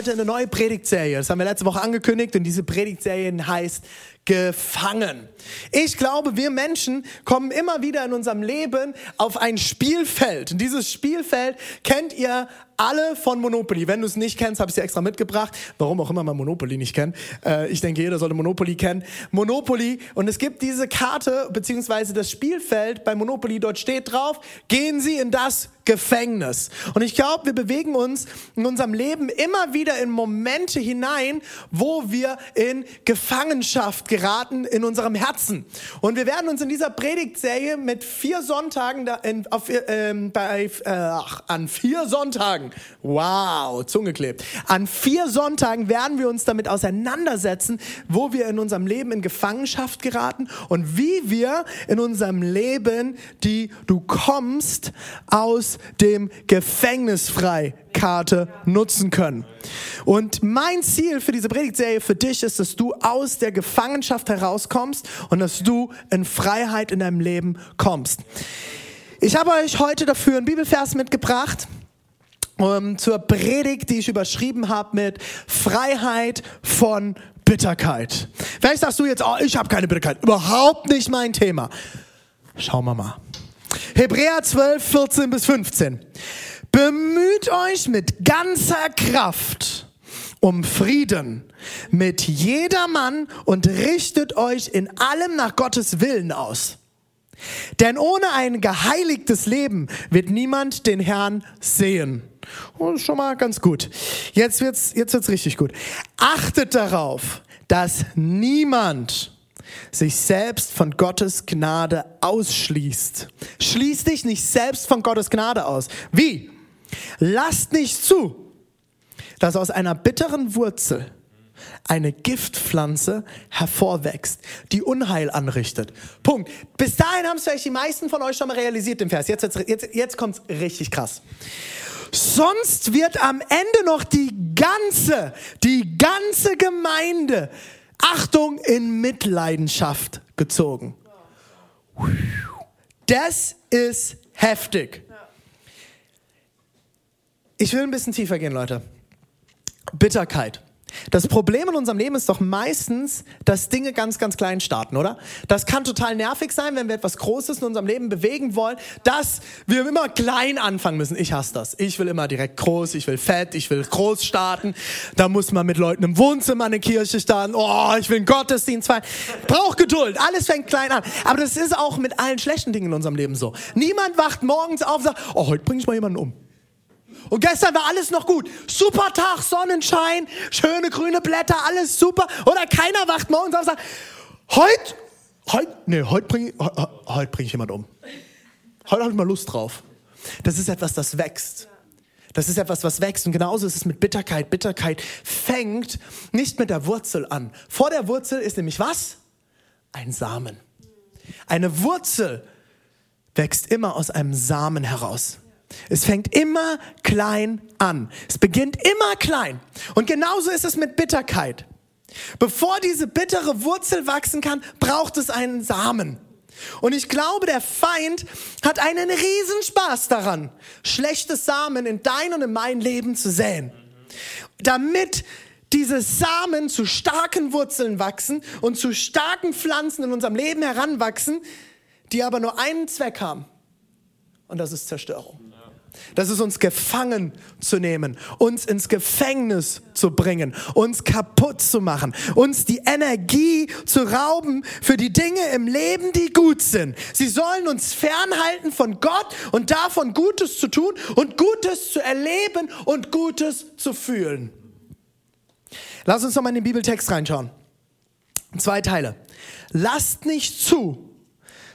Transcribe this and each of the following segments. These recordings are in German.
heute eine neue Predigtserie. Das haben wir letzte Woche angekündigt und diese Predigtserie heißt Gefangen. Ich glaube, wir Menschen kommen immer wieder in unserem Leben auf ein Spielfeld. Und dieses Spielfeld kennt ihr alle von Monopoly. Wenn du es nicht kennst, habe ich dir extra mitgebracht. Warum auch immer man Monopoly nicht kennt. Äh, ich denke, jeder sollte Monopoly kennen. Monopoly. Und es gibt diese Karte, beziehungsweise das Spielfeld bei Monopoly. Dort steht drauf, gehen Sie in das Gefängnis. Und ich glaube, wir bewegen uns in unserem Leben immer wieder in Momente hinein, wo wir in Gefangenschaft geraten in unserem Herzen. Und wir werden uns in dieser Predigtserie mit vier Sonntagen da in, auf, ähm, bei, äh, an vier Sonntagen, wow, Zunge klebt, an vier Sonntagen werden wir uns damit auseinandersetzen, wo wir in unserem Leben in Gefangenschaft geraten und wie wir in unserem Leben die Du kommst aus dem Gefängnis frei Karte nutzen können. Und mein Ziel für diese Predigtserie für dich ist, dass du aus der Gefangenschaft herauskommst und dass du in Freiheit in deinem Leben kommst. Ich habe euch heute dafür einen Bibelvers mitgebracht um, zur Predigt, die ich überschrieben habe mit Freiheit von Bitterkeit. Vielleicht sagst du jetzt, oh, ich habe keine Bitterkeit. Überhaupt nicht mein Thema. Schauen wir mal. Hebräer 12, 14 bis 15. Bemüht euch mit ganzer Kraft um Frieden mit jedermann und richtet euch in allem nach Gottes Willen aus. Denn ohne ein geheiligtes Leben wird niemand den Herrn sehen. Oh, schon mal ganz gut. Jetzt wird's, jetzt wird's richtig gut. Achtet darauf, dass niemand sich selbst von Gottes Gnade ausschließt. Schließ dich nicht selbst von Gottes Gnade aus. Wie? Lasst nicht zu, dass aus einer bitteren Wurzel eine Giftpflanze hervorwächst, die Unheil anrichtet. Punkt. Bis dahin haben es vielleicht die meisten von euch schon mal realisiert, im Vers. Jetzt, jetzt, jetzt kommt es richtig krass. Sonst wird am Ende noch die ganze, die ganze Gemeinde, Achtung, in Mitleidenschaft gezogen. Das ist heftig. Ich will ein bisschen tiefer gehen, Leute. Bitterkeit. Das Problem in unserem Leben ist doch meistens, dass Dinge ganz, ganz klein starten, oder? Das kann total nervig sein, wenn wir etwas Großes in unserem Leben bewegen wollen, dass wir immer klein anfangen müssen. Ich hasse das. Ich will immer direkt groß, ich will fett, ich will groß starten. Da muss man mit Leuten im Wohnzimmer eine Kirche starten. Oh, ich will einen Gottesdienst feiern. Braucht Geduld. Alles fängt klein an. Aber das ist auch mit allen schlechten Dingen in unserem Leben so. Niemand wacht morgens auf und sagt, oh, heute bringe ich mal jemanden um. Und gestern war alles noch gut. Super Tag, Sonnenschein, schöne grüne Blätter, alles super. Oder keiner wacht morgens auf und sagt, heute, heute, nee, heute bringe heute bring ich jemand um. Heute habe ich mal Lust drauf. Das ist etwas, das wächst. Das ist etwas, was wächst. Und genauso ist es mit Bitterkeit. Bitterkeit fängt nicht mit der Wurzel an. Vor der Wurzel ist nämlich was? Ein Samen. Eine Wurzel wächst immer aus einem Samen heraus. Es fängt immer klein an. Es beginnt immer klein. Und genauso ist es mit Bitterkeit. Bevor diese bittere Wurzel wachsen kann, braucht es einen Samen. Und ich glaube, der Feind hat einen riesen Spaß daran, schlechte Samen in dein und in mein Leben zu säen. Damit diese Samen zu starken Wurzeln wachsen und zu starken Pflanzen in unserem Leben heranwachsen, die aber nur einen Zweck haben. Und das ist Zerstörung. Das ist uns gefangen zu nehmen, uns ins Gefängnis zu bringen, uns kaputt zu machen, uns die Energie zu rauben für die Dinge im Leben, die gut sind. Sie sollen uns fernhalten von Gott und davon Gutes zu tun und Gutes zu erleben und Gutes zu fühlen. Lass uns nochmal in den Bibeltext reinschauen. Zwei Teile. Lasst nicht zu,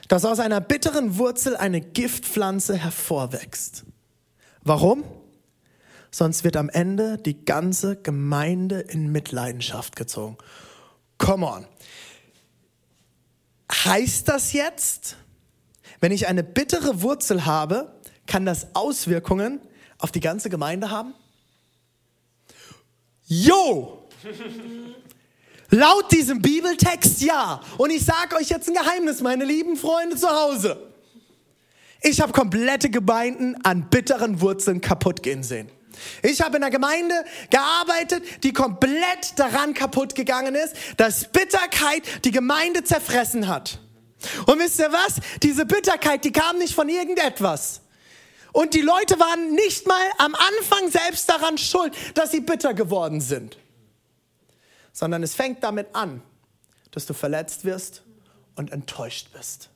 dass aus einer bitteren Wurzel eine Giftpflanze hervorwächst. Warum? Sonst wird am Ende die ganze Gemeinde in Mitleidenschaft gezogen. Come on. Heißt das jetzt, wenn ich eine bittere Wurzel habe, kann das Auswirkungen auf die ganze Gemeinde haben? Jo! Laut diesem Bibeltext ja. Und ich sage euch jetzt ein Geheimnis, meine lieben Freunde zu Hause. Ich habe komplette Gemeinden an bitteren Wurzeln kaputt gehen sehen. Ich habe in einer Gemeinde gearbeitet, die komplett daran kaputt gegangen ist, dass Bitterkeit die Gemeinde zerfressen hat. Und wisst ihr was? Diese Bitterkeit, die kam nicht von irgendetwas. Und die Leute waren nicht mal am Anfang selbst daran schuld, dass sie bitter geworden sind. Sondern es fängt damit an, dass du verletzt wirst und enttäuscht bist.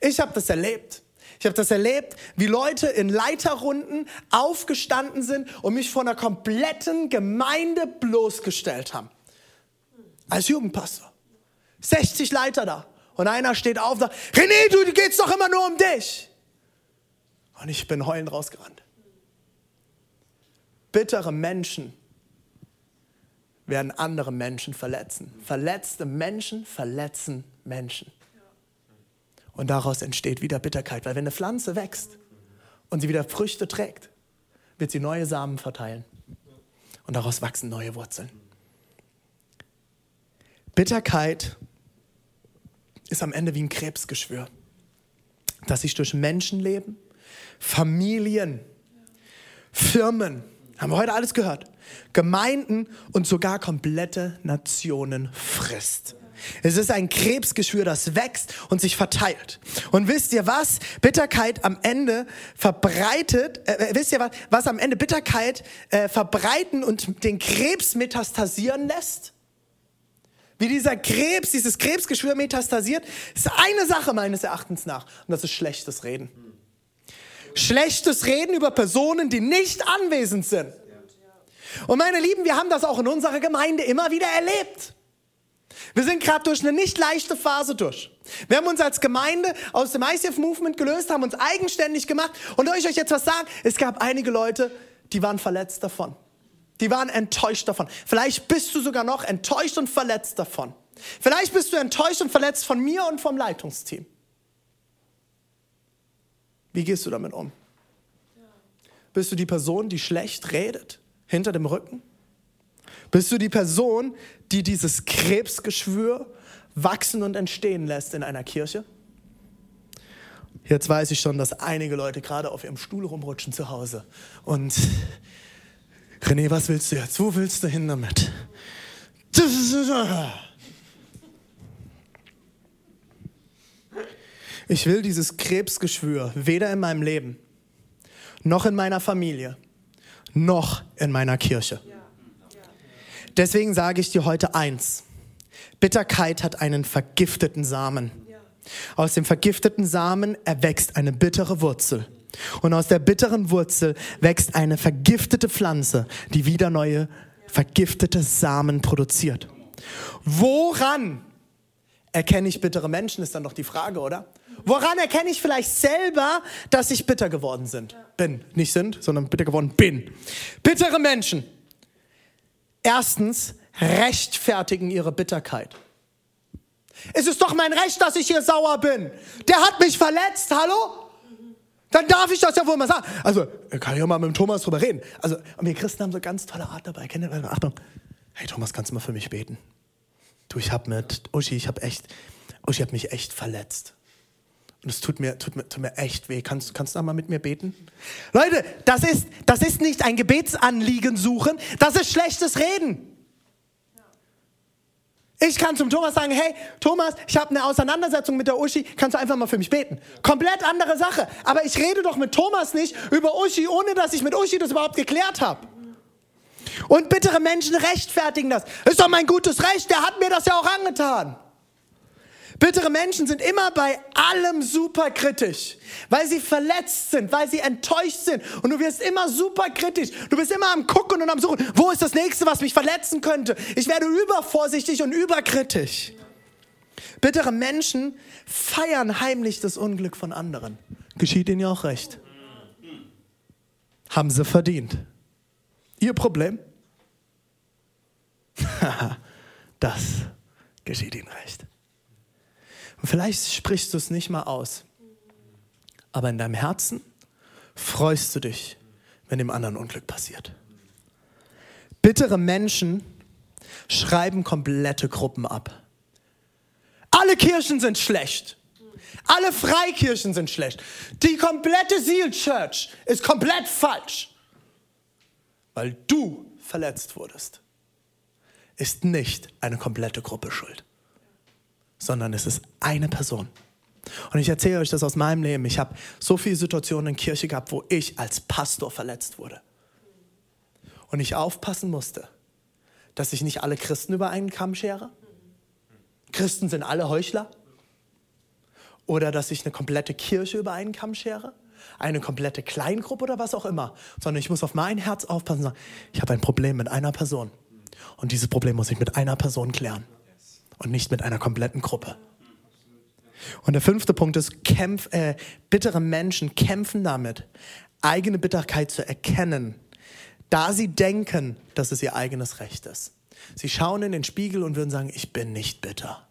Ich habe das erlebt. Ich habe das erlebt, wie Leute in Leiterrunden aufgestanden sind und mich von einer kompletten Gemeinde bloßgestellt haben. Als Jugendpastor. 60 Leiter da. Und einer steht auf und sagt, René, du geht's doch immer nur um dich. Und ich bin heulend rausgerannt. Bittere Menschen werden andere Menschen verletzen. Verletzte Menschen verletzen Menschen. Und daraus entsteht wieder Bitterkeit, weil wenn eine Pflanze wächst und sie wieder Früchte trägt, wird sie neue Samen verteilen. Und daraus wachsen neue Wurzeln. Bitterkeit ist am Ende wie ein Krebsgeschwür, das sich durch Menschenleben, Familien, Firmen, haben wir heute alles gehört, Gemeinden und sogar komplette Nationen frisst. Es ist ein Krebsgeschwür, das wächst und sich verteilt. Und wisst ihr was? Bitterkeit am Ende verbreitet, äh, äh, wisst ihr was, was am Ende Bitterkeit äh, verbreiten und den Krebs metastasieren lässt? Wie dieser Krebs, dieses Krebsgeschwür metastasiert, ist eine Sache meines Erachtens nach. Und das ist schlechtes Reden. Schlechtes Reden über Personen, die nicht anwesend sind. Und meine Lieben, wir haben das auch in unserer Gemeinde immer wieder erlebt. Wir sind gerade durch eine nicht leichte Phase durch. Wir haben uns als Gemeinde aus dem ICF Movement gelöst, haben uns eigenständig gemacht. Und soll ich euch jetzt was sagen? Es gab einige Leute, die waren verletzt davon. Die waren enttäuscht davon. Vielleicht bist du sogar noch enttäuscht und verletzt davon. Vielleicht bist du enttäuscht und verletzt von mir und vom Leitungsteam. Wie gehst du damit um? Bist du die Person, die schlecht redet, hinter dem Rücken? Bist du die Person, die dieses Krebsgeschwür wachsen und entstehen lässt in einer Kirche? Jetzt weiß ich schon, dass einige Leute gerade auf ihrem Stuhl rumrutschen zu Hause. Und René, was willst du jetzt? Wo willst du hin damit? Ich will dieses Krebsgeschwür weder in meinem Leben, noch in meiner Familie, noch in meiner Kirche. Deswegen sage ich dir heute eins. Bitterkeit hat einen vergifteten Samen. Aus dem vergifteten Samen erwächst eine bittere Wurzel. Und aus der bitteren Wurzel wächst eine vergiftete Pflanze, die wieder neue vergiftete Samen produziert. Woran erkenne ich bittere Menschen, ist dann doch die Frage, oder? Woran erkenne ich vielleicht selber, dass ich bitter geworden sind? Bin. Nicht sind, sondern bitter geworden bin. Bittere Menschen Erstens, rechtfertigen ihre Bitterkeit. Es ist doch mein Recht, dass ich hier sauer bin. Der hat mich verletzt, hallo? Dann darf ich das ja wohl mal sagen. Also, kann ich auch mal mit dem Thomas drüber reden. Also, wir Christen haben so ganz tolle Art dabei. Kennt ihr, Achtung. Hey Thomas, kannst du mal für mich beten? Du, ich hab mit Uschi, ich hab echt, Uschi hat mich echt verletzt. Und es tut mir, tut mir, tut mir echt weh. Kannst, kannst du da mal mit mir beten? Leute, das ist, das ist nicht ein Gebetsanliegen suchen, das ist schlechtes Reden. Ich kann zum Thomas sagen, hey Thomas, ich habe eine Auseinandersetzung mit der Uschi, kannst du einfach mal für mich beten? Komplett andere Sache. Aber ich rede doch mit Thomas nicht über Uschi, ohne dass ich mit Uschi das überhaupt geklärt habe. Und bittere Menschen rechtfertigen das. Ist doch mein gutes Recht, der hat mir das ja auch angetan. Bittere Menschen sind immer bei allem super kritisch, weil sie verletzt sind, weil sie enttäuscht sind. Und du wirst immer super kritisch. Du bist immer am Gucken und am Suchen. Wo ist das nächste, was mich verletzen könnte? Ich werde übervorsichtig und überkritisch. Bittere Menschen feiern heimlich das Unglück von anderen. Geschieht ihnen ja auch recht. Haben sie verdient. Ihr Problem? das geschieht ihnen recht. Vielleicht sprichst du es nicht mal aus, aber in deinem Herzen freust du dich, wenn dem anderen Unglück passiert. Bittere Menschen schreiben komplette Gruppen ab. Alle Kirchen sind schlecht. Alle Freikirchen sind schlecht. Die komplette Seal Church ist komplett falsch. Weil du verletzt wurdest, ist nicht eine komplette Gruppe schuld, sondern es ist eine Person. Und ich erzähle euch das aus meinem Leben. Ich habe so viele Situationen in Kirche gehabt, wo ich als Pastor verletzt wurde. Und ich aufpassen musste, dass ich nicht alle Christen über einen Kamm schere. Christen sind alle Heuchler. Oder dass ich eine komplette Kirche über einen Kamm schere. Eine komplette Kleingruppe oder was auch immer. Sondern ich muss auf mein Herz aufpassen und sagen, ich habe ein Problem mit einer Person. Und dieses Problem muss ich mit einer Person klären. Und nicht mit einer kompletten Gruppe. Und der fünfte Punkt ist, kämpf, äh, bittere Menschen kämpfen damit, eigene Bitterkeit zu erkennen, da sie denken, dass es ihr eigenes Recht ist. Sie schauen in den Spiegel und würden sagen, ich bin nicht bitter.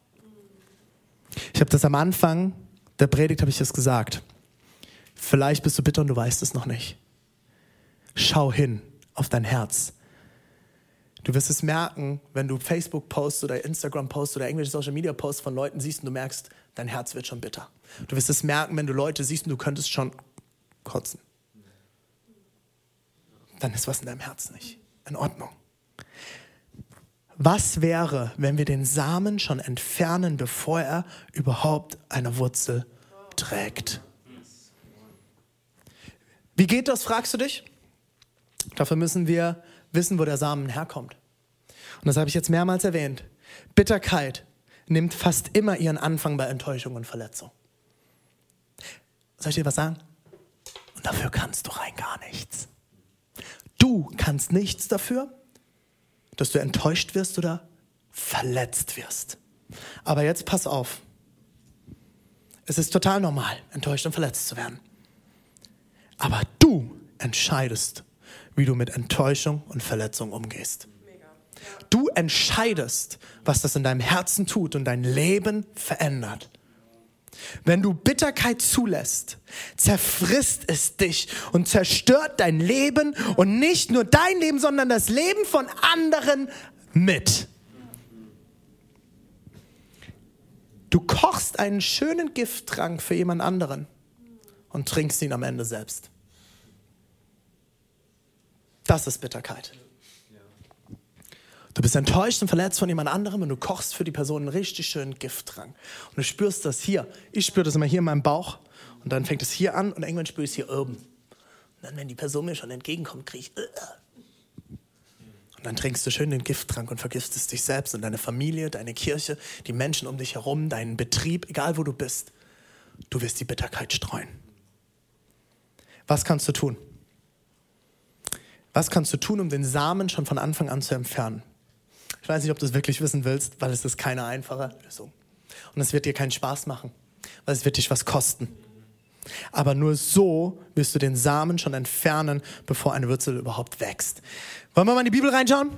Ich habe das am Anfang der Predigt habe ich das gesagt. Vielleicht bist du bitter und du weißt es noch nicht. Schau hin auf dein Herz. Du wirst es merken, wenn du Facebook-Posts oder Instagram-Posts oder irgendwelche Social-Media-Posts von Leuten siehst und du merkst, dein Herz wird schon bitter. Du wirst es merken, wenn du Leute siehst und du könntest schon kotzen. Dann ist was in deinem Herz nicht in Ordnung. Was wäre, wenn wir den Samen schon entfernen, bevor er überhaupt eine Wurzel trägt? Wie geht das, fragst du dich? Dafür müssen wir wissen, wo der Samen herkommt. Und das habe ich jetzt mehrmals erwähnt. Bitterkeit nimmt fast immer ihren Anfang bei Enttäuschung und Verletzung. Soll ich dir was sagen? Und dafür kannst du rein gar nichts. Du kannst nichts dafür, dass du enttäuscht wirst oder verletzt wirst. Aber jetzt pass auf. Es ist total normal, enttäuscht und verletzt zu werden. Aber du entscheidest, wie du mit Enttäuschung und Verletzung umgehst. Du entscheidest, was das in deinem Herzen tut und dein Leben verändert. Wenn du Bitterkeit zulässt, zerfrisst es dich und zerstört dein Leben und nicht nur dein Leben, sondern das Leben von anderen mit. Du kochst einen schönen Gifttrank für jemand anderen und trinkst ihn am Ende selbst. Das ist Bitterkeit. Du bist enttäuscht und verletzt von jemand anderem und du kochst für die Person einen richtig schönen Gifttrank. Und du spürst das hier. Ich spüre das immer hier in meinem Bauch. Und dann fängt es hier an und irgendwann spüre ich es hier oben. Und dann, wenn die Person mir schon entgegenkommt, kriege ich. Uh. Und dann trinkst du schön den Gifttrank und vergiftest dich selbst und deine Familie, deine Kirche, die Menschen um dich herum, deinen Betrieb, egal wo du bist. Du wirst die Bitterkeit streuen. Was kannst du tun? Was kannst du tun, um den Samen schon von Anfang an zu entfernen? Ich weiß nicht, ob du es wirklich wissen willst, weil es ist keine einfache Lösung. Und es wird dir keinen Spaß machen, weil es wird dich was kosten. Aber nur so wirst du den Samen schon entfernen, bevor eine Wurzel überhaupt wächst. Wollen wir mal in die Bibel reinschauen?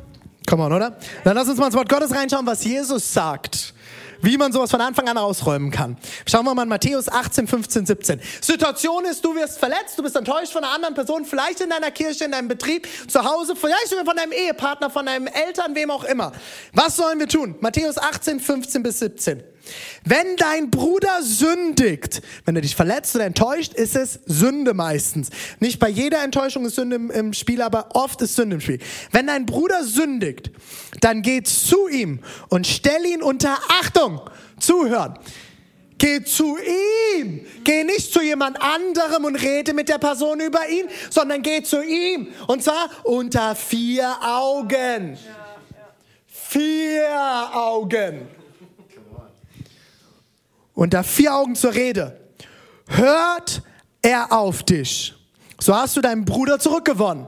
Come on, oder? Dann lass uns mal ins Wort Gottes reinschauen, was Jesus sagt wie man sowas von Anfang an ausräumen kann. Schauen wir mal in Matthäus 18, 15, 17. Situation ist, du wirst verletzt, du bist enttäuscht von einer anderen Person, vielleicht in deiner Kirche, in deinem Betrieb, zu Hause, vielleicht sogar von deinem Ehepartner, von deinen Eltern, wem auch immer. Was sollen wir tun? Matthäus 18, 15 bis 17. Wenn dein Bruder sündigt, wenn er dich verletzt oder enttäuscht, ist es Sünde meistens. Nicht bei jeder Enttäuschung ist Sünde im, Spiel, aber oft ist Sünde im Spiel. Wenn dein Bruder sündigt, dann geh zu ihm und stell ihn unter Achtung. Zuhören. Geh zu ihm. Geh nicht zu jemand anderem und rede mit der Person über ihn, sondern geh zu ihm. Und zwar unter vier Augen. Vier Augen unter vier Augen zur Rede. Hört er auf dich, so hast du deinen Bruder zurückgewonnen.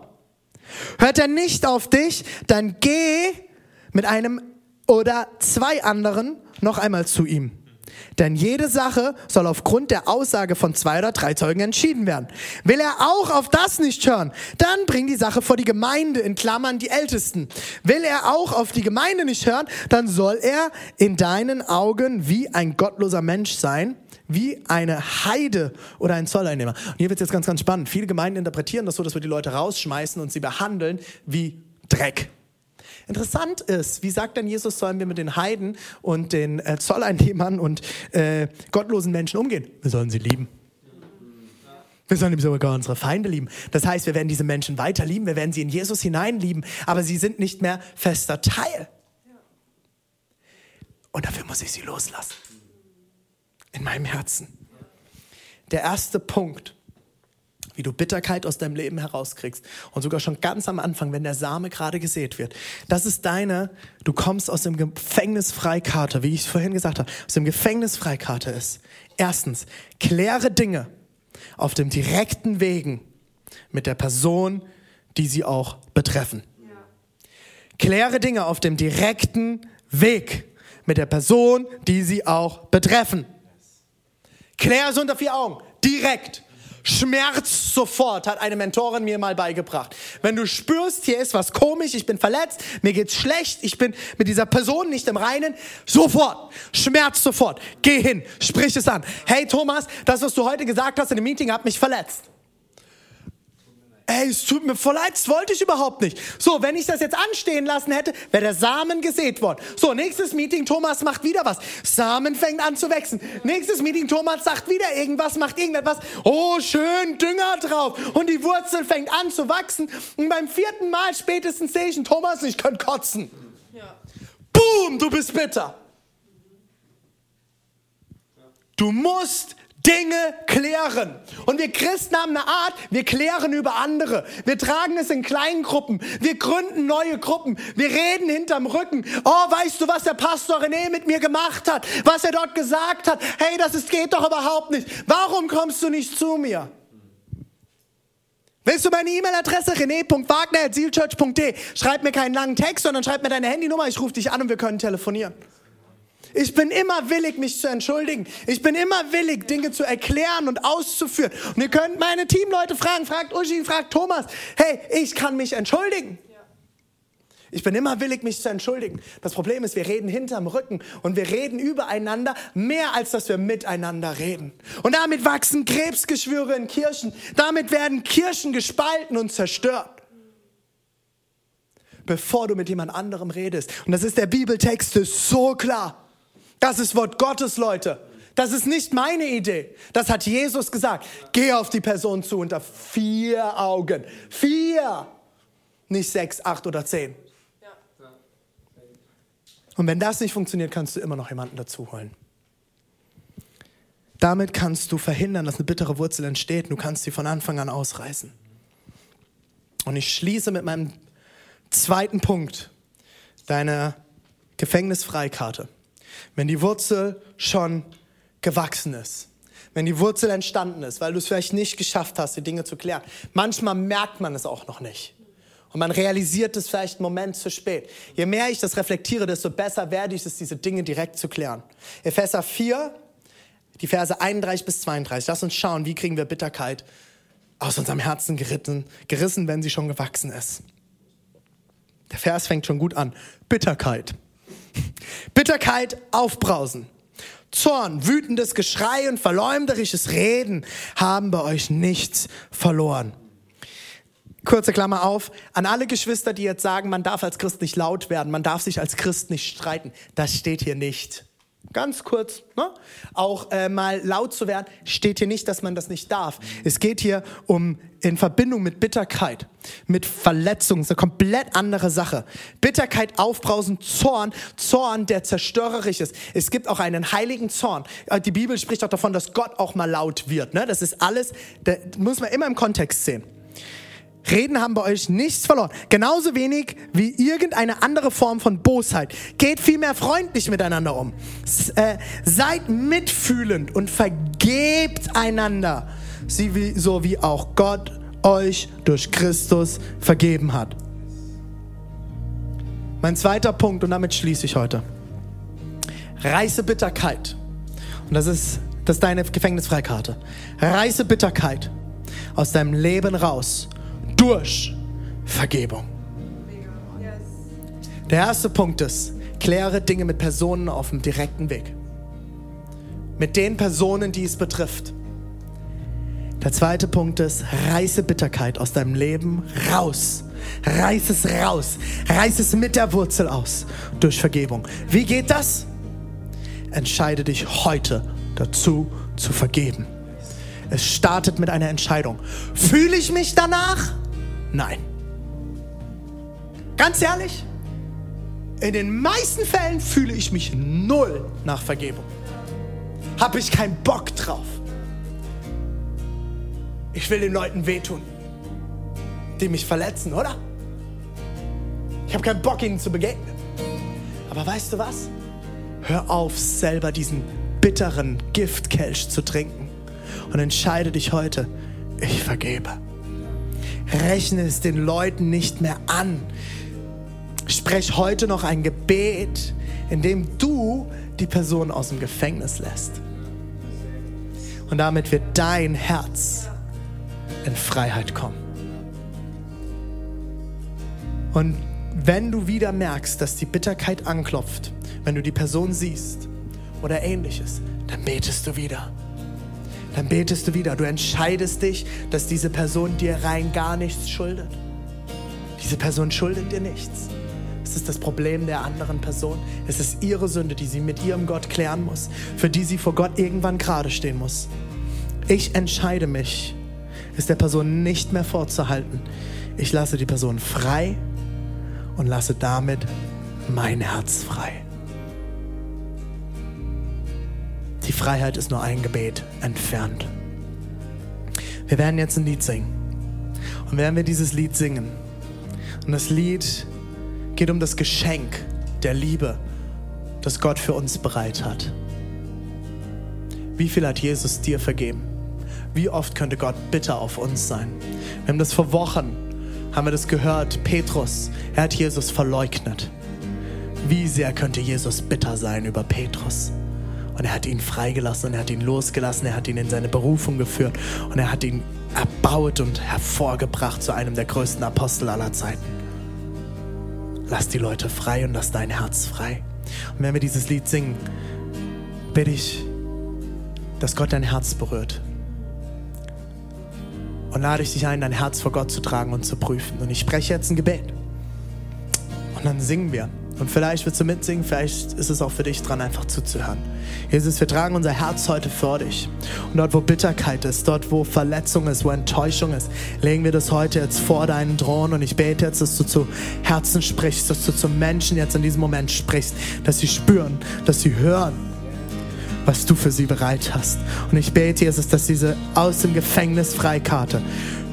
Hört er nicht auf dich, dann geh mit einem oder zwei anderen noch einmal zu ihm. Denn jede Sache soll aufgrund der Aussage von zwei oder drei Zeugen entschieden werden. Will er auch auf das nicht hören, dann bring die Sache vor die Gemeinde, in Klammern die Ältesten. Will er auch auf die Gemeinde nicht hören, dann soll er in deinen Augen wie ein gottloser Mensch sein, wie eine Heide oder ein Zolleinnehmer. Und hier wird es jetzt ganz, ganz spannend. Viele Gemeinden interpretieren das so, dass wir die Leute rausschmeißen und sie behandeln wie Dreck. Interessant ist, wie sagt denn Jesus, sollen wir mit den Heiden und den äh, Zolleinnehmern und äh, gottlosen Menschen umgehen? Wir sollen sie lieben. Wir sollen sogar unsere Feinde lieben. Das heißt, wir werden diese Menschen weiter lieben, wir werden sie in Jesus hineinlieben, aber sie sind nicht mehr fester Teil. Und dafür muss ich sie loslassen. In meinem Herzen. Der erste Punkt wie du Bitterkeit aus deinem Leben herauskriegst. Und sogar schon ganz am Anfang, wenn der Same gerade gesät wird. Das ist deine, du kommst aus dem Gefängnis Freikarte, wie ich es vorhin gesagt habe, aus dem Gefängnis Freikarte ist. Erstens, kläre Dinge auf dem direkten Wegen mit der Person, die sie auch betreffen. Kläre Dinge auf dem direkten Weg mit der Person, die sie auch betreffen. Klär es unter vier Augen. Direkt. Schmerz sofort, hat eine Mentorin mir mal beigebracht. Wenn du spürst, hier ist was komisch, ich bin verletzt, mir geht's schlecht, ich bin mit dieser Person nicht im Reinen, sofort, Schmerz sofort, geh hin, sprich es an. Hey Thomas, das, was du heute gesagt hast in dem Meeting, hat mich verletzt ey, es tut mir voll leid, das wollte ich überhaupt nicht. So, wenn ich das jetzt anstehen lassen hätte, wäre der Samen gesät worden. So, nächstes Meeting, Thomas macht wieder was. Samen fängt an zu wachsen. Nächstes Meeting, Thomas sagt wieder irgendwas, macht irgendetwas. Oh, schön, Dünger drauf. Und die Wurzel fängt an zu wachsen. Und beim vierten Mal spätestens sehe ich einen Thomas, ich könnte kotzen. Ja. Boom, du bist bitter. Du musst Dinge klären. Und wir Christen haben eine Art, wir klären über andere. Wir tragen es in kleinen Gruppen. Wir gründen neue Gruppen. Wir reden hinterm Rücken. Oh, weißt du, was der Pastor René mit mir gemacht hat? Was er dort gesagt hat? Hey, das ist, geht doch überhaupt nicht. Warum kommst du nicht zu mir? Willst du meine E-Mail-Adresse rené.wagner.zielchurch.de? Schreib mir keinen langen Text, sondern schreib mir deine Handynummer. Ich rufe dich an und wir können telefonieren. Ich bin immer willig, mich zu entschuldigen. Ich bin immer willig, Dinge zu erklären und auszuführen. Und ihr könnt meine Teamleute fragen, fragt Uschi, fragt Thomas. Hey, ich kann mich entschuldigen. Ich bin immer willig, mich zu entschuldigen. Das Problem ist, wir reden hinterm Rücken und wir reden übereinander mehr, als dass wir miteinander reden. Und damit wachsen Krebsgeschwüre in Kirchen. Damit werden Kirchen gespalten und zerstört. Bevor du mit jemand anderem redest. Und das ist der Bibeltext, ist so klar. Das ist Wort Gottes, Leute. Das ist nicht meine Idee. Das hat Jesus gesagt. Geh auf die Person zu unter vier Augen. Vier. Nicht sechs, acht oder zehn. Und wenn das nicht funktioniert, kannst du immer noch jemanden dazu holen. Damit kannst du verhindern, dass eine bittere Wurzel entsteht. Du kannst sie von Anfang an ausreißen. Und ich schließe mit meinem zweiten Punkt. Deine Gefängnisfreikarte wenn die Wurzel schon gewachsen ist, wenn die Wurzel entstanden ist, weil du es vielleicht nicht geschafft hast, die Dinge zu klären. Manchmal merkt man es auch noch nicht. Und man realisiert es vielleicht einen Moment zu spät. Je mehr ich das reflektiere, desto besser werde ich es, diese Dinge direkt zu klären. Epheser 4, die Verse 31 bis 32. Lass uns schauen, wie kriegen wir Bitterkeit aus unserem Herzen geritten, gerissen, wenn sie schon gewachsen ist. Der Vers fängt schon gut an. Bitterkeit. Bitterkeit, Aufbrausen. Zorn, wütendes Geschrei und verleumderisches Reden haben bei euch nichts verloren. Kurze Klammer auf, an alle Geschwister, die jetzt sagen, man darf als Christ nicht laut werden, man darf sich als Christ nicht streiten, das steht hier nicht. Ganz kurz, ne? auch äh, mal laut zu werden, steht hier nicht, dass man das nicht darf. Es geht hier um in Verbindung mit Bitterkeit, mit Verletzung, ist eine komplett andere Sache. Bitterkeit, Aufbrausen, Zorn, Zorn, der zerstörerisch ist. Es gibt auch einen heiligen Zorn. Äh, die Bibel spricht auch davon, dass Gott auch mal laut wird. Ne? Das ist alles, das muss man immer im Kontext sehen. Reden haben bei euch nichts verloren. Genauso wenig wie irgendeine andere Form von Bosheit. Geht vielmehr freundlich miteinander um. Äh, seid mitfühlend und vergebt einander, so wie auch Gott euch durch Christus vergeben hat. Mein zweiter Punkt, und damit schließe ich heute. Reiße Bitterkeit Und das ist, das ist deine Gefängnisfreikarte. Reiße Bitterkeit aus deinem Leben raus durch Vergebung. Der erste Punkt ist, kläre Dinge mit Personen auf dem direkten Weg. Mit den Personen, die es betrifft. Der zweite Punkt ist, reiße Bitterkeit aus deinem Leben raus. Reiß es raus. Reiß es mit der Wurzel aus. Durch Vergebung. Wie geht das? Entscheide dich heute dazu zu vergeben. Es startet mit einer Entscheidung. Fühle ich mich danach? Nein. Ganz ehrlich, in den meisten Fällen fühle ich mich null nach Vergebung. Habe ich keinen Bock drauf. Ich will den Leuten wehtun, die mich verletzen, oder? Ich habe keinen Bock, ihnen zu begegnen. Aber weißt du was? Hör auf, selber diesen bitteren Giftkelch zu trinken und entscheide dich heute, ich vergebe. Rechne es den Leuten nicht mehr an. Sprech heute noch ein Gebet, in dem du die Person aus dem Gefängnis lässt. Und damit wird dein Herz in Freiheit kommen. Und wenn du wieder merkst, dass die Bitterkeit anklopft, wenn du die Person siehst oder ähnliches, dann betest du wieder. Dann betest du wieder. Du entscheidest dich, dass diese Person dir rein gar nichts schuldet. Diese Person schuldet dir nichts. Es ist das Problem der anderen Person. Es ist ihre Sünde, die sie mit ihrem Gott klären muss, für die sie vor Gott irgendwann gerade stehen muss. Ich entscheide mich, es der Person nicht mehr vorzuhalten. Ich lasse die Person frei und lasse damit mein Herz frei. Freiheit ist nur ein Gebet entfernt. Wir werden jetzt ein Lied singen. Und werden wir dieses Lied singen. Und das Lied geht um das Geschenk der Liebe, das Gott für uns bereit hat. Wie viel hat Jesus dir vergeben? Wie oft könnte Gott bitter auf uns sein? Wir haben das vor Wochen, haben wir das gehört. Petrus, er hat Jesus verleugnet. Wie sehr könnte Jesus bitter sein über Petrus? Und er hat ihn freigelassen und er hat ihn losgelassen, er hat ihn in seine Berufung geführt und er hat ihn erbaut und hervorgebracht zu einem der größten Apostel aller Zeiten. Lass die Leute frei und lass dein Herz frei. Und wenn wir dieses Lied singen, bitte ich, dass Gott dein Herz berührt. Und lade ich dich ein, dein Herz vor Gott zu tragen und zu prüfen. Und ich spreche jetzt ein Gebet. Und dann singen wir. Und vielleicht willst du mitsingen, vielleicht ist es auch für dich dran, einfach zuzuhören. Jesus, wir tragen unser Herz heute vor dich. Und dort, wo Bitterkeit ist, dort, wo Verletzung ist, wo Enttäuschung ist, legen wir das heute jetzt vor deinen Thron. Und ich bete jetzt, dass du zu Herzen sprichst, dass du zu Menschen jetzt in diesem Moment sprichst, dass sie spüren, dass sie hören, was du für sie bereit hast. Und ich bete, Jesus, dass diese aus dem Gefängnis Freikarte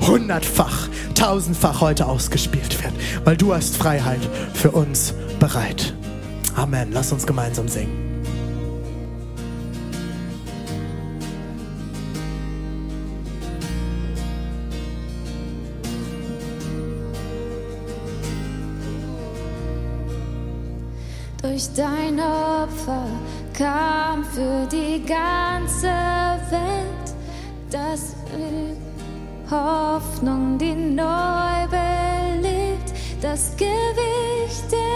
hundertfach, tausendfach heute ausgespielt wird, weil du hast Freiheit für uns bereit. Amen. Lass uns gemeinsam singen. Durch dein Opfer kam für die ganze Welt das Hoffnung, die neu belebt. Das Gewicht der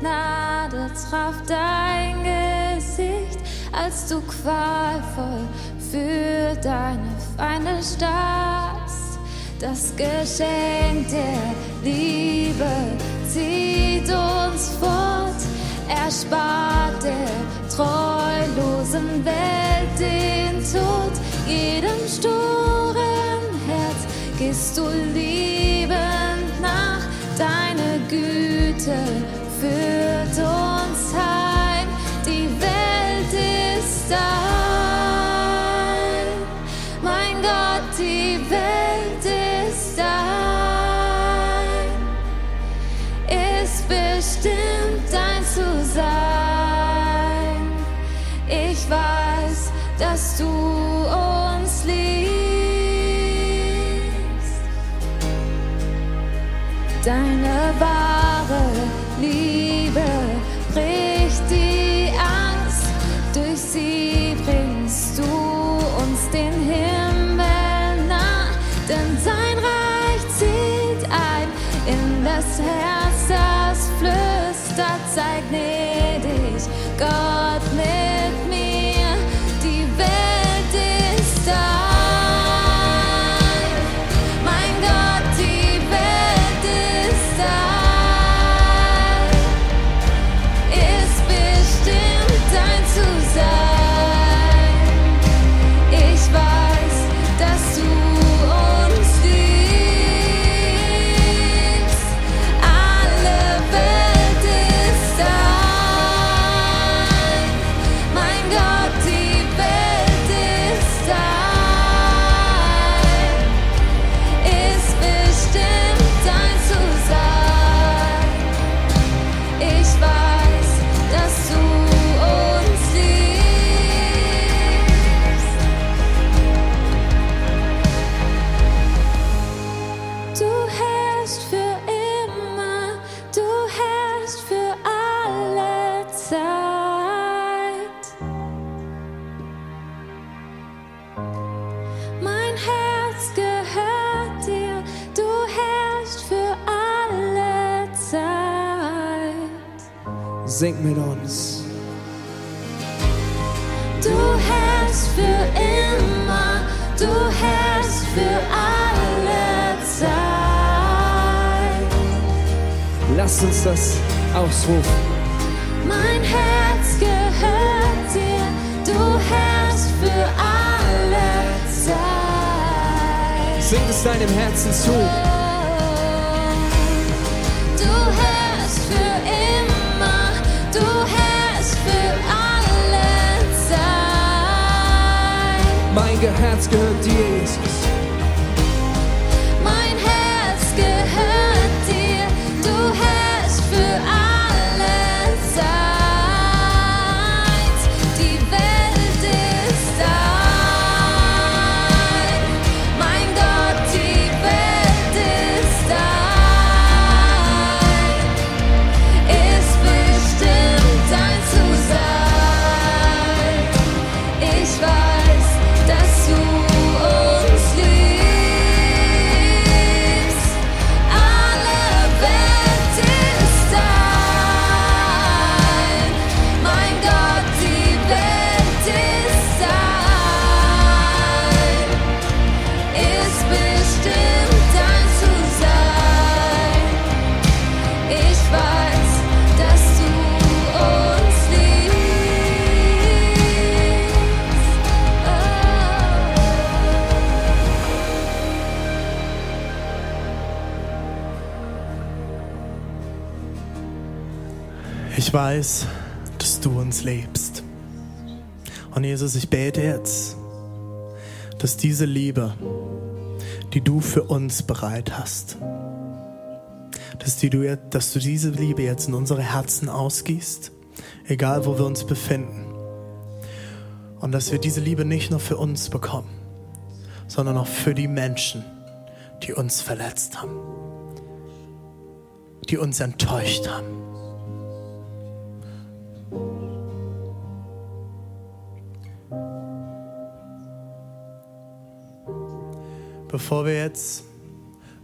Gnade traf dein Gesicht, als du qualvoll für deine Feinde starrst. Das Geschenk der Liebe zieht uns fort, erspart der treulosen Welt den Tod. Jedem sturen Herz gehst du liebend nach. Deine Güte Herz, das flüstert sein. Sing es deinem Herzen zu. Du herrschst für immer, du herrschst für alle Zeit. Mein Herz gehört dir, Jesus. Ich weiß, dass du uns liebst. Und Jesus, ich bete jetzt, dass diese Liebe, die du für uns bereit hast, dass, die du, dass du diese Liebe jetzt in unsere Herzen ausgießt, egal wo wir uns befinden. Und dass wir diese Liebe nicht nur für uns bekommen, sondern auch für die Menschen, die uns verletzt haben, die uns enttäuscht haben. Bevor wir jetzt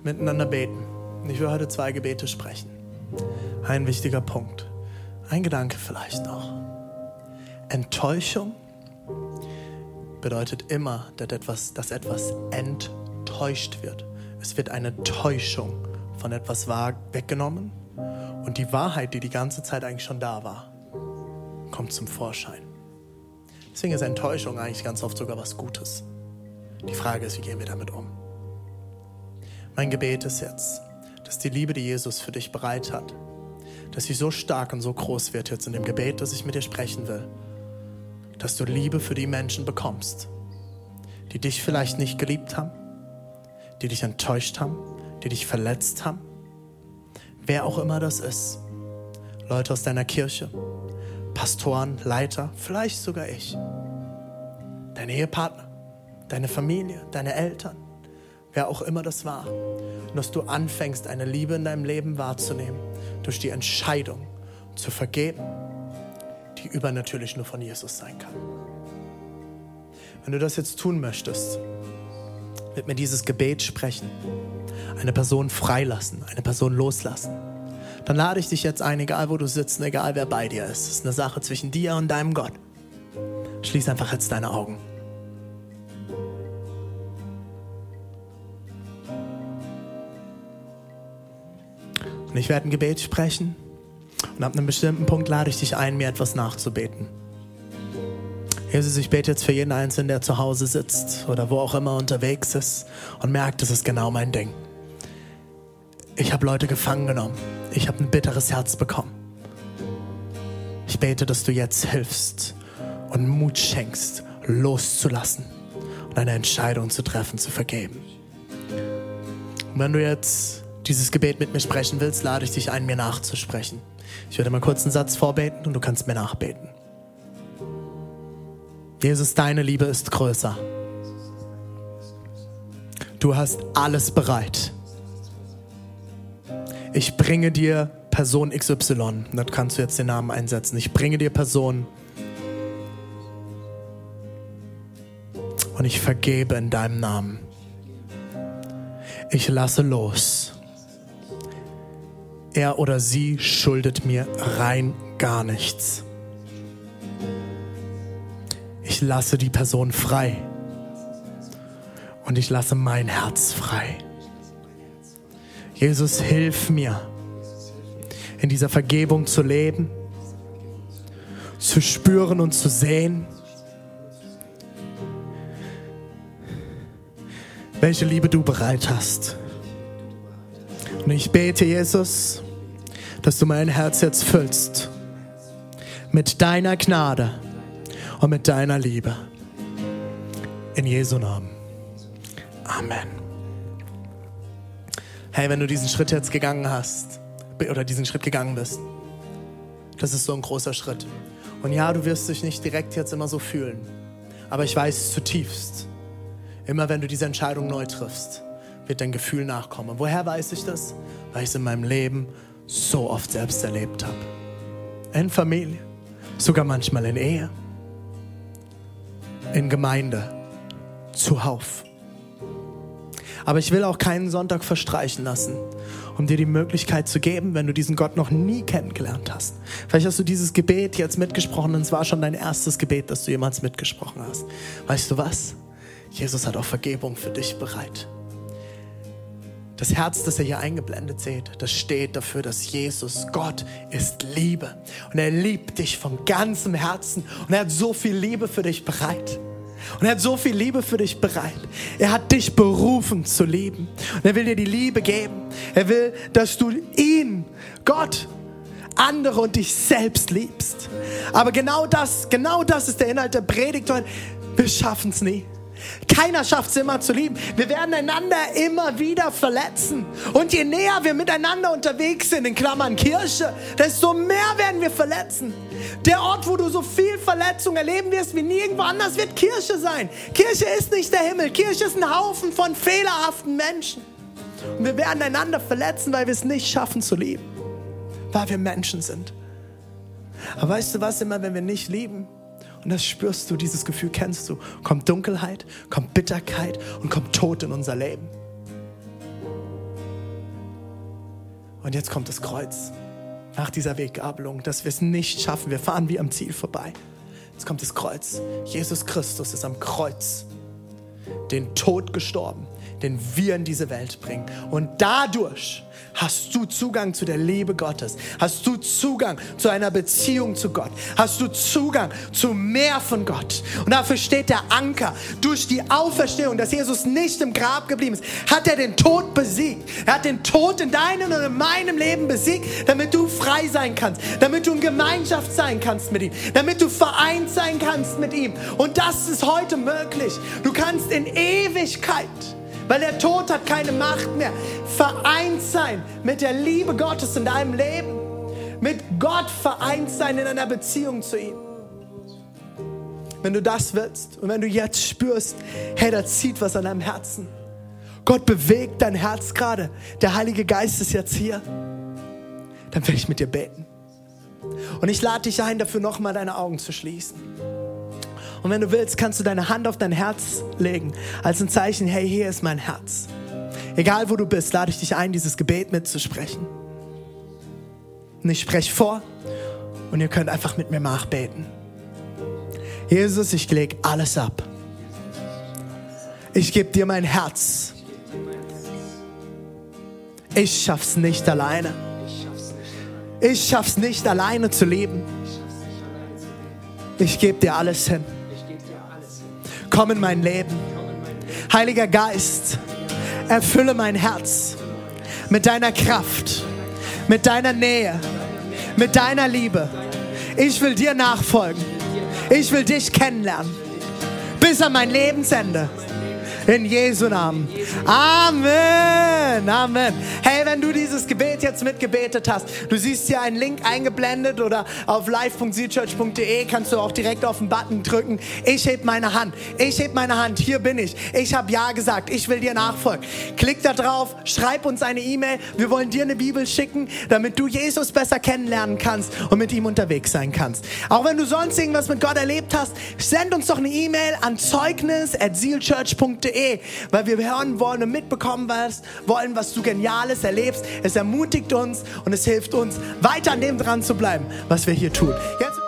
miteinander beten, ich will heute zwei Gebete sprechen. Ein wichtiger Punkt. Ein Gedanke vielleicht noch. Enttäuschung bedeutet immer, dass etwas, dass etwas enttäuscht wird. Es wird eine Täuschung von etwas weggenommen und die Wahrheit, die die ganze Zeit eigentlich schon da war, kommt zum Vorschein. Deswegen ist Enttäuschung eigentlich ganz oft sogar was Gutes. Die Frage ist, wie gehen wir damit um? Mein Gebet ist jetzt, dass die Liebe, die Jesus für dich bereit hat, dass sie so stark und so groß wird jetzt in dem Gebet, das ich mit dir sprechen will, dass du Liebe für die Menschen bekommst, die dich vielleicht nicht geliebt haben, die dich enttäuscht haben, die dich verletzt haben, wer auch immer das ist. Leute aus deiner Kirche, Pastoren, Leiter, vielleicht sogar ich, dein Ehepartner, deine Familie, deine Eltern, wer auch immer das war. Und dass du anfängst, eine Liebe in deinem Leben wahrzunehmen, durch die Entscheidung zu vergeben, die übernatürlich nur von Jesus sein kann. Wenn du das jetzt tun möchtest, mit mir dieses Gebet sprechen, eine Person freilassen, eine Person loslassen, dann lade ich dich jetzt ein, egal wo du sitzt, egal wer bei dir ist. Es ist eine Sache zwischen dir und deinem Gott. Schließ einfach jetzt deine Augen. Und ich werde ein Gebet sprechen und ab einem bestimmten Punkt lade ich dich ein, mir etwas nachzubeten. Jesus, ich bete jetzt für jeden Einzelnen, der zu Hause sitzt oder wo auch immer unterwegs ist und merkt, das ist genau mein Ding. Ich habe Leute gefangen genommen. Ich habe ein bitteres Herz bekommen. Ich bete, dass du jetzt hilfst und Mut schenkst, loszulassen und eine Entscheidung zu treffen, zu vergeben. Und wenn du jetzt dieses Gebet mit mir sprechen willst, lade ich dich ein, mir nachzusprechen. Ich werde mal kurz einen Satz vorbeten und du kannst mir nachbeten. Jesus, deine Liebe ist größer. Du hast alles bereit. Ich bringe dir Person XY. Da kannst du jetzt den Namen einsetzen. Ich bringe dir Person. Und ich vergebe in deinem Namen. Ich lasse los. Er oder sie schuldet mir rein gar nichts. Ich lasse die Person frei. Und ich lasse mein Herz frei. Jesus, hilf mir, in dieser Vergebung zu leben, zu spüren und zu sehen, welche Liebe du bereit hast. Und ich bete, Jesus, dass du mein Herz jetzt füllst mit deiner Gnade und mit deiner Liebe. In Jesu Namen. Amen. Hey, wenn du diesen Schritt jetzt gegangen hast oder diesen Schritt gegangen bist, das ist so ein großer Schritt. Und ja, du wirst dich nicht direkt jetzt immer so fühlen, aber ich weiß zutiefst, immer wenn du diese Entscheidung neu triffst, wird dein Gefühl nachkommen. Woher weiß ich das? Weil ich es in meinem Leben so oft selbst erlebt habe. In Familie, sogar manchmal in Ehe, in Gemeinde, zuhauf. Aber ich will auch keinen Sonntag verstreichen lassen, um dir die Möglichkeit zu geben, wenn du diesen Gott noch nie kennengelernt hast. Vielleicht hast du dieses Gebet jetzt mitgesprochen und es war schon dein erstes Gebet, das du jemals mitgesprochen hast. Weißt du was? Jesus hat auch Vergebung für dich bereit. Das Herz, das ihr hier eingeblendet seht, das steht dafür, dass Jesus, Gott, ist Liebe. Und er liebt dich von ganzem Herzen. Und er hat so viel Liebe für dich bereit. Und er hat so viel Liebe für dich bereit. Er hat dich berufen zu lieben. Und er will dir die Liebe geben. Er will, dass du ihn, Gott, andere und dich selbst liebst. Aber genau das, genau das ist der Inhalt der Predigt. Wir schaffen es nie. Keiner schafft es immer zu lieben. Wir werden einander immer wieder verletzen. Und je näher wir miteinander unterwegs sind, in Klammern Kirche, desto mehr werden wir verletzen. Der Ort, wo du so viel Verletzung erleben wirst wie nirgendwo anders, wird Kirche sein. Kirche ist nicht der Himmel. Kirche ist ein Haufen von fehlerhaften Menschen. Und wir werden einander verletzen, weil wir es nicht schaffen zu lieben. Weil wir Menschen sind. Aber weißt du was, immer wenn wir nicht lieben, und das spürst du, dieses Gefühl kennst du. Kommt Dunkelheit, kommt Bitterkeit und kommt Tod in unser Leben. Und jetzt kommt das Kreuz. Nach dieser Weggabelung, dass wir es nicht schaffen. Wir fahren wie am Ziel vorbei. Jetzt kommt das Kreuz. Jesus Christus ist am Kreuz den Tod gestorben, den wir in diese Welt bringen. Und dadurch hast du Zugang zu der Liebe Gottes, hast du Zugang zu einer Beziehung zu Gott, hast du Zugang zu mehr von Gott. Und dafür steht der Anker. Durch die Auferstehung, dass Jesus nicht im Grab geblieben ist, hat er den Tod besiegt. Er hat den Tod in deinem und in meinem Leben besiegt, damit du frei sein kannst, damit du in Gemeinschaft sein kannst mit ihm, damit du vereint sein kannst mit ihm. Und das ist heute möglich. Du kannst in Ewigkeit weil der Tod hat keine Macht mehr. Vereint sein mit der Liebe Gottes in deinem Leben. Mit Gott vereint sein in einer Beziehung zu ihm. Wenn du das willst und wenn du jetzt spürst, hey, da zieht was an deinem Herzen. Gott bewegt dein Herz gerade. Der Heilige Geist ist jetzt hier. Dann will ich mit dir beten. Und ich lade dich ein, dafür nochmal deine Augen zu schließen. Und wenn du willst, kannst du deine Hand auf dein Herz legen, als ein Zeichen, hey, hier ist mein Herz. Egal wo du bist, lade ich dich ein, dieses Gebet mitzusprechen. und ich spreche vor und ihr könnt einfach mit mir nachbeten. Jesus, ich leg alles ab. Ich gebe dir mein Herz. Ich schaff's nicht alleine. Ich schaff's nicht alleine zu leben. Ich gebe dir alles hin. Komm in mein Leben. Heiliger Geist, erfülle mein Herz mit deiner Kraft, mit deiner Nähe, mit deiner Liebe. Ich will dir nachfolgen. Ich will dich kennenlernen. Bis an mein Lebensende. In Jesu Namen. Amen. Amen. Hey, wenn du dieses Gebet jetzt mitgebetet hast, du siehst hier einen Link eingeblendet oder auf live.seachurch.de kannst du auch direkt auf den Button drücken. Ich heb meine Hand. Ich heb meine Hand. Hier bin ich. Ich habe Ja gesagt. Ich will dir nachfolgen. Klick da drauf, schreib uns eine E-Mail. Wir wollen dir eine Bibel schicken, damit du Jesus besser kennenlernen kannst und mit ihm unterwegs sein kannst. Auch wenn du sonst irgendwas mit Gott erlebt hast, send uns doch eine E-Mail an zeugnis@sealchurch.de, weil wir hören wollen und mitbekommen was, wollen, was du Geniales erlebst. Es ermutigt uns und es hilft uns, weiter an dem dran zu bleiben, was wir hier tun. Jetzt